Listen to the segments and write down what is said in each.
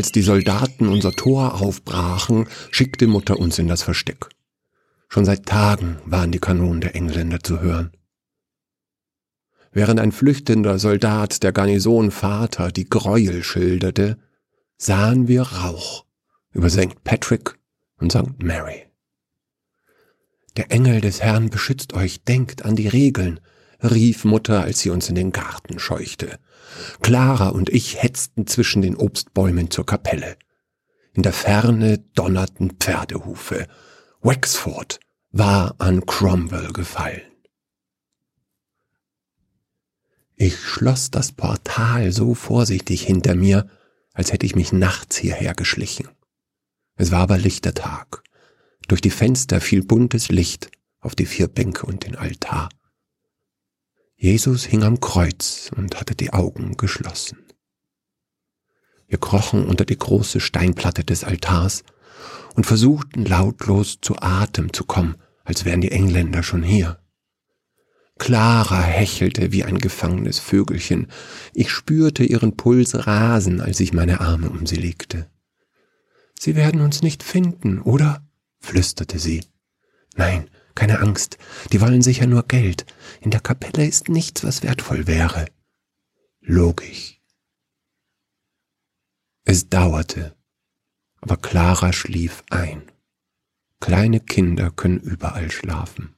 Als die Soldaten unser Tor aufbrachen, schickte Mutter uns in das Versteck. Schon seit Tagen waren die Kanonen der Engländer zu hören. Während ein flüchtender Soldat der Garnison Vater die Gräuel schilderte, sahen wir Rauch über St. Patrick und St. Mary. Der Engel des Herrn beschützt euch, denkt an die Regeln, rief Mutter, als sie uns in den Garten scheuchte. Clara und ich hetzten zwischen den Obstbäumen zur Kapelle. In der Ferne donnerten Pferdehufe. Wexford war an Cromwell gefallen. Ich schloss das Portal so vorsichtig hinter mir, als hätte ich mich nachts hierher geschlichen. Es war aber lichter Tag. Durch die Fenster fiel buntes Licht auf die vier Bänke und den Altar. Jesus hing am Kreuz und hatte die Augen geschlossen. Wir krochen unter die große Steinplatte des Altars und versuchten lautlos zu Atem zu kommen, als wären die Engländer schon hier. Clara hechelte wie ein gefangenes Vögelchen. Ich spürte ihren Puls rasen, als ich meine Arme um sie legte. Sie werden uns nicht finden, oder? flüsterte sie. Nein, keine Angst, die wollen sicher nur Geld. In der Kapelle ist nichts, was wertvoll wäre. Logisch. Es dauerte, aber Clara schlief ein. Kleine Kinder können überall schlafen.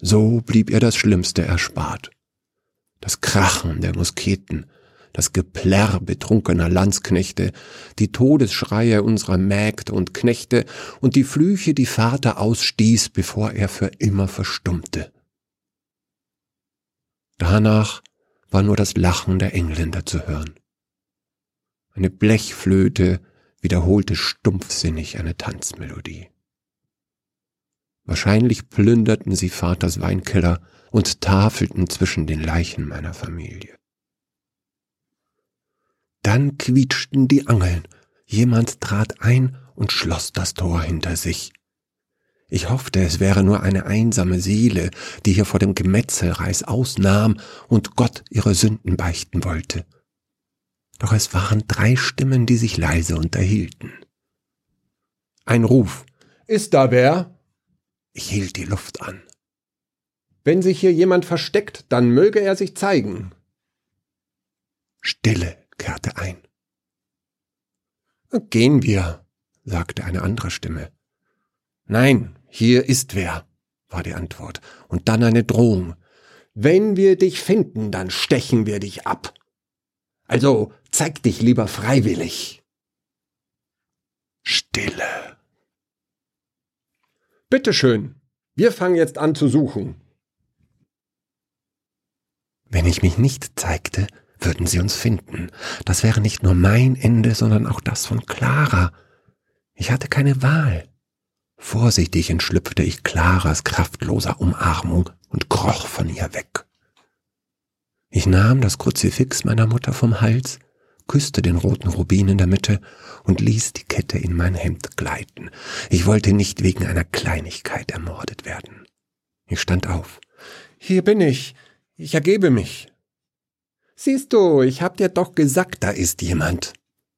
So blieb ihr das Schlimmste erspart. Das Krachen der Musketen, das Geplärr betrunkener Landsknechte, die Todesschreie unserer Mägde und Knechte und die Flüche, die Vater ausstieß, bevor er für immer verstummte. Danach war nur das Lachen der Engländer zu hören. Eine Blechflöte wiederholte stumpfsinnig eine Tanzmelodie. Wahrscheinlich plünderten sie Vaters Weinkeller und tafelten zwischen den Leichen meiner Familie. Dann quietschten die Angeln. Jemand trat ein und schloss das Tor hinter sich. Ich hoffte, es wäre nur eine einsame Seele, die hier vor dem Gemetzelreis ausnahm und Gott ihre Sünden beichten wollte. Doch es waren drei Stimmen, die sich leise unterhielten. Ein Ruf. Ist da wer? Ich hielt die Luft an. Wenn sich hier jemand versteckt, dann möge er sich zeigen. Stille kehrte ein. Gehen wir, sagte eine andere Stimme. Nein, hier ist wer, war die Antwort, und dann eine Drohung. Wenn wir dich finden, dann stechen wir dich ab. Also zeig dich lieber freiwillig. Stille. Bitteschön, wir fangen jetzt an zu suchen. Wenn ich mich nicht zeigte, würden sie uns finden. Das wäre nicht nur mein Ende, sondern auch das von Clara. Ich hatte keine Wahl. Vorsichtig entschlüpfte ich Claras kraftloser Umarmung und kroch von ihr weg. Ich nahm das Kruzifix meiner Mutter vom Hals, küsste den roten Rubin in der Mitte und ließ die Kette in mein Hemd gleiten. Ich wollte nicht wegen einer Kleinigkeit ermordet werden. Ich stand auf. Hier bin ich. Ich ergebe mich. Siehst du, ich hab dir doch gesagt, da ist jemand,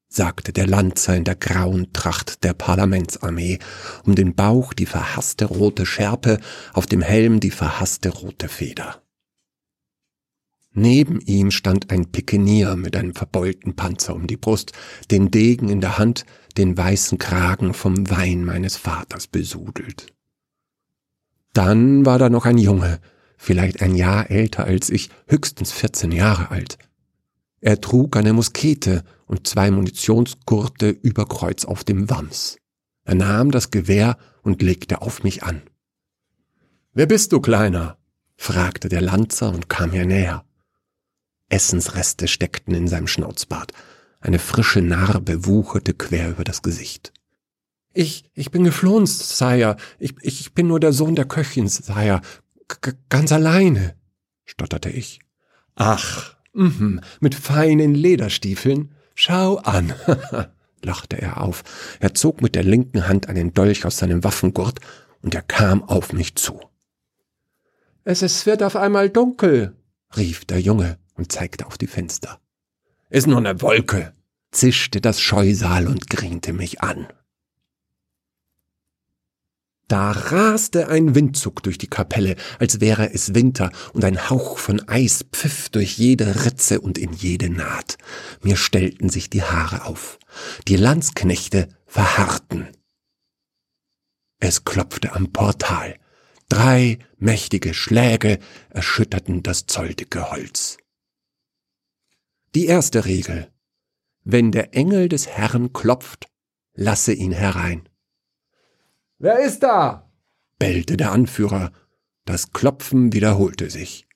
sagte der Lanzer in der grauen Tracht der Parlamentsarmee, um den Bauch die verhasste rote Schärpe, auf dem Helm die verhasste rote Feder. Neben ihm stand ein Pikenier mit einem verbeulten Panzer um die Brust, den Degen in der Hand, den weißen Kragen vom Wein meines Vaters besudelt. Dann war da noch ein Junge, vielleicht ein Jahr älter als ich, höchstens 14 Jahre alt. Er trug eine Muskete und zwei Munitionsgurte über Kreuz auf dem Wams. Er nahm das Gewehr und legte auf mich an. Wer bist du, Kleiner? fragte der Lanzer und kam mir näher. Essensreste steckten in seinem Schnauzbart. Eine frische Narbe wucherte quer über das Gesicht. Ich, ich bin geflohen, Sire. Ich, ich bin nur der Sohn der Köchin, Sire ganz alleine, stotterte ich. Ach, mh, mit feinen Lederstiefeln? Schau an, lachte er auf. Er zog mit der linken Hand einen Dolch aus seinem Waffengurt und er kam auf mich zu. Es, es wird auf einmal dunkel, rief der Junge und zeigte auf die Fenster. Ist nur eine Wolke, zischte das Scheusal und griente mich an. Da raste ein Windzug durch die Kapelle, als wäre es Winter, und ein Hauch von Eis pfiff durch jede Ritze und in jede Naht. Mir stellten sich die Haare auf. Die Landsknechte verharrten. Es klopfte am Portal. Drei mächtige Schläge erschütterten das zolldicke Holz. Die erste Regel. Wenn der Engel des Herrn klopft, lasse ihn herein. Wer ist da? bellte der Anführer. Das Klopfen wiederholte sich.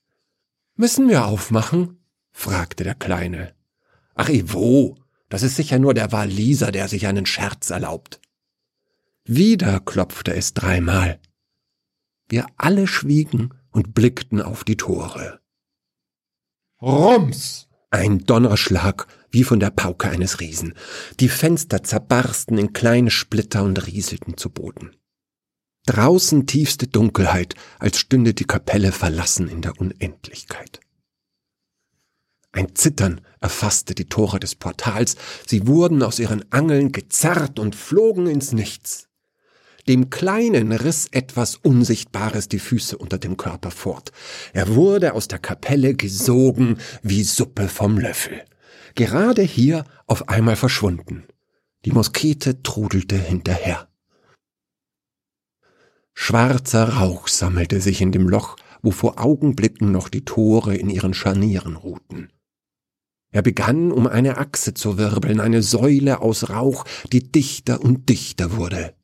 Müssen wir aufmachen? fragte der Kleine. Ach, wo? Das ist sicher nur der Waliser, der sich einen Scherz erlaubt. Wieder klopfte es dreimal. Wir alle schwiegen und blickten auf die Tore. Rums! Ein Donnerschlag, wie von der Pauke eines Riesen. Die Fenster zerbarsten in kleine Splitter und rieselten zu Boden. Draußen tiefste Dunkelheit, als stünde die Kapelle verlassen in der Unendlichkeit. Ein Zittern erfasste die Tore des Portals, sie wurden aus ihren Angeln gezerrt und flogen ins Nichts. Dem Kleinen riss etwas Unsichtbares die Füße unter dem Körper fort. Er wurde aus der Kapelle gesogen wie Suppe vom Löffel. Gerade hier auf einmal verschwunden. Die Moskete trudelte hinterher. Schwarzer Rauch sammelte sich in dem Loch, wo vor Augenblicken noch die Tore in ihren Scharnieren ruhten. Er begann, um eine Achse zu wirbeln, eine Säule aus Rauch, die dichter und dichter wurde.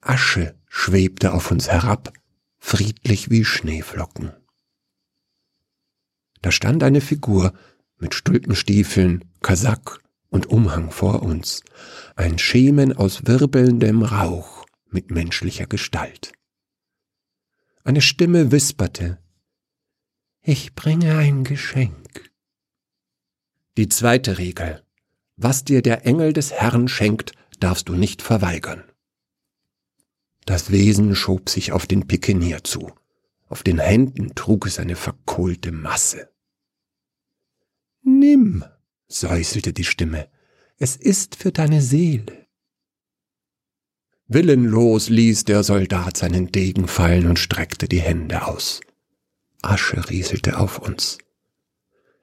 Asche schwebte auf uns herab, friedlich wie Schneeflocken. Da stand eine Figur mit Stulpenstiefeln, Kasack und Umhang vor uns, ein Schemen aus wirbelndem Rauch mit menschlicher Gestalt. Eine Stimme wisperte, ich bringe ein Geschenk. Die zweite Regel, was dir der Engel des Herrn schenkt, darfst du nicht verweigern. Das Wesen schob sich auf den Pikenier zu. Auf den Händen trug es eine verkohlte Masse. Nimm, säuselte die Stimme, es ist für deine Seele. Willenlos ließ der Soldat seinen Degen fallen und streckte die Hände aus. Asche rieselte auf uns.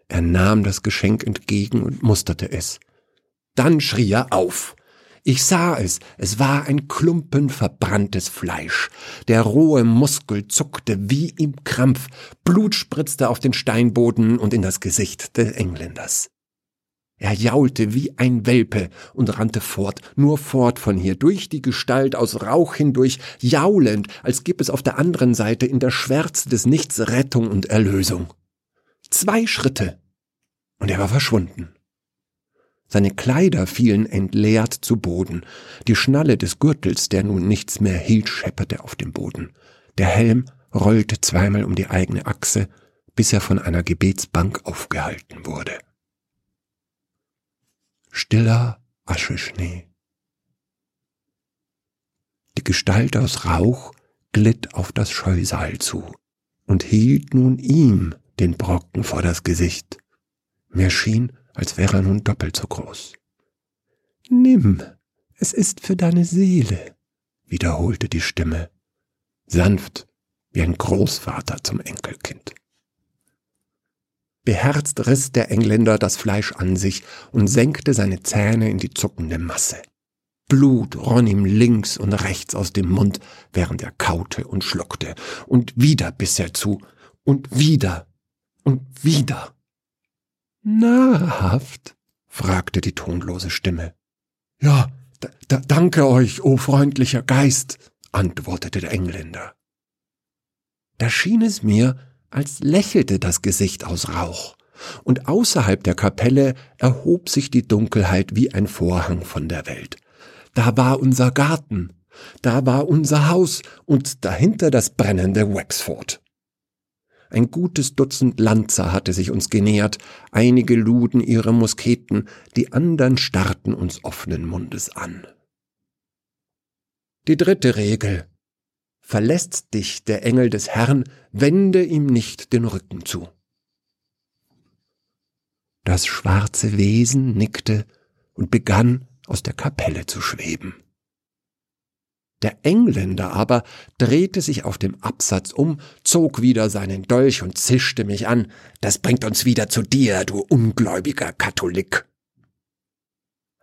Er nahm das Geschenk entgegen und musterte es. Dann schrie er auf. Ich sah es, es war ein Klumpen verbranntes Fleisch. Der rohe Muskel zuckte wie im Krampf, Blut spritzte auf den Steinboden und in das Gesicht des Engländers. Er jaulte wie ein Welpe und rannte fort, nur fort von hier, durch die Gestalt aus Rauch hindurch, jaulend, als gib es auf der anderen Seite in der Schwärze des Nichts Rettung und Erlösung. Zwei Schritte, und er war verschwunden. Seine Kleider fielen entleert zu Boden. Die Schnalle des Gürtels, der nun nichts mehr hielt, schepperte auf dem Boden. Der Helm rollte zweimal um die eigene Achse, bis er von einer Gebetsbank aufgehalten wurde. Stiller Ascheschnee. Die Gestalt aus Rauch glitt auf das Scheusal zu und hielt nun ihm den Brocken vor das Gesicht. Mir schien, als wäre er nun doppelt so groß. Nimm, es ist für deine Seele, wiederholte die Stimme, sanft wie ein Großvater zum Enkelkind. Beherzt riss der Engländer das Fleisch an sich und senkte seine Zähne in die zuckende Masse. Blut rann ihm links und rechts aus dem Mund, während er kaute und schluckte, und wieder biss er zu, und wieder und wieder. Nahrhaft? fragte die tonlose Stimme. Ja, danke euch, o oh freundlicher Geist, antwortete der Engländer. Da schien es mir, als lächelte das Gesicht aus Rauch, und außerhalb der Kapelle erhob sich die Dunkelheit wie ein Vorhang von der Welt. Da war unser Garten, da war unser Haus und dahinter das brennende Wexford. Ein gutes Dutzend Lanzer hatte sich uns genähert, einige luden ihre Musketen, die andern starrten uns offenen Mundes an. Die dritte Regel. Verlässt dich der Engel des Herrn, wende ihm nicht den Rücken zu. Das schwarze Wesen nickte und begann aus der Kapelle zu schweben. Der Engländer aber drehte sich auf dem Absatz um, zog wieder seinen Dolch und zischte mich an. Das bringt uns wieder zu dir, du ungläubiger Katholik.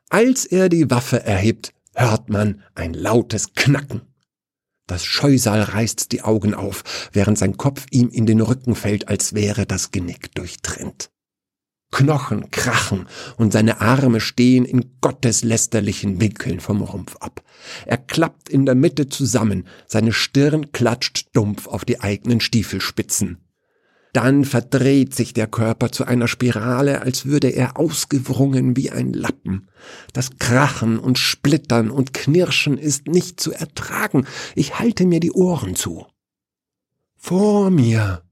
Als er die Waffe erhebt, hört man ein lautes Knacken. Das Scheusal reißt die Augen auf, während sein Kopf ihm in den Rücken fällt, als wäre das Genick durchtrennt. Knochen krachen und seine Arme stehen in gotteslästerlichen Winkeln vom Rumpf ab. Er klappt in der Mitte zusammen, seine Stirn klatscht dumpf auf die eigenen Stiefelspitzen. Dann verdreht sich der Körper zu einer Spirale, als würde er ausgewrungen wie ein Lappen. Das Krachen und Splittern und Knirschen ist nicht zu ertragen. Ich halte mir die Ohren zu. Vor mir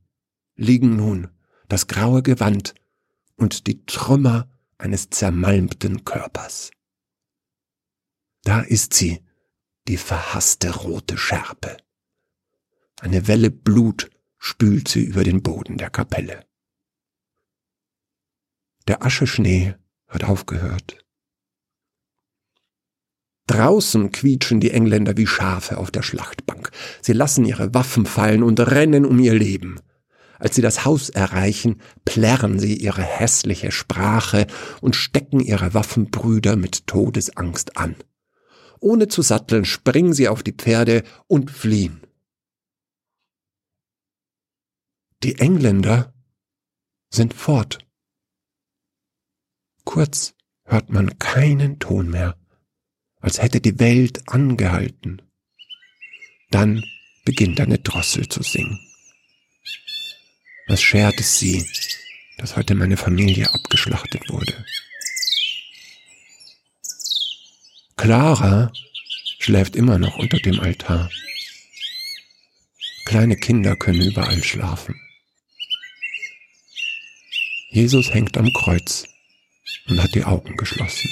liegen nun das graue Gewand und die Trümmer eines zermalmten Körpers. Da ist sie, die verhasste rote Schärpe. Eine Welle Blut spült sie über den Boden der Kapelle. Der Ascheschnee hat aufgehört. Draußen quietschen die Engländer wie Schafe auf der Schlachtbank. Sie lassen ihre Waffen fallen und rennen um ihr Leben. Als sie das Haus erreichen, plärren sie ihre hässliche Sprache und stecken ihre Waffenbrüder mit Todesangst an. Ohne zu satteln springen sie auf die Pferde und fliehen. Die Engländer sind fort. Kurz hört man keinen Ton mehr, als hätte die Welt angehalten. Dann beginnt eine Drossel zu singen. Was schert es sie, dass heute meine Familie abgeschlachtet wurde? Clara schläft immer noch unter dem Altar. Kleine Kinder können überall schlafen. Jesus hängt am Kreuz und hat die Augen geschlossen.